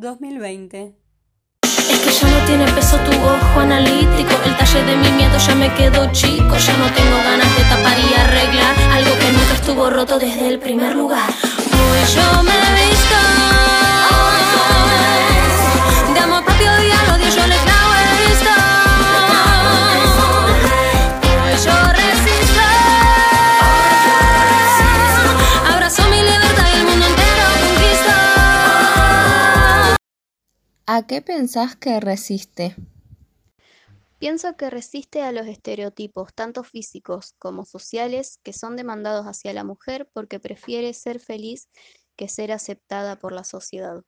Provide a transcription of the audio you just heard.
2020. Es que ya no tiene peso tu ojo analítico. El talle de mi miedo ya me quedó chico. Ya no tengo ganas de tapar y arreglar algo que nunca estuvo roto desde el primer lugar. ¿A qué pensás que resiste? Pienso que resiste a los estereotipos, tanto físicos como sociales, que son demandados hacia la mujer porque prefiere ser feliz que ser aceptada por la sociedad.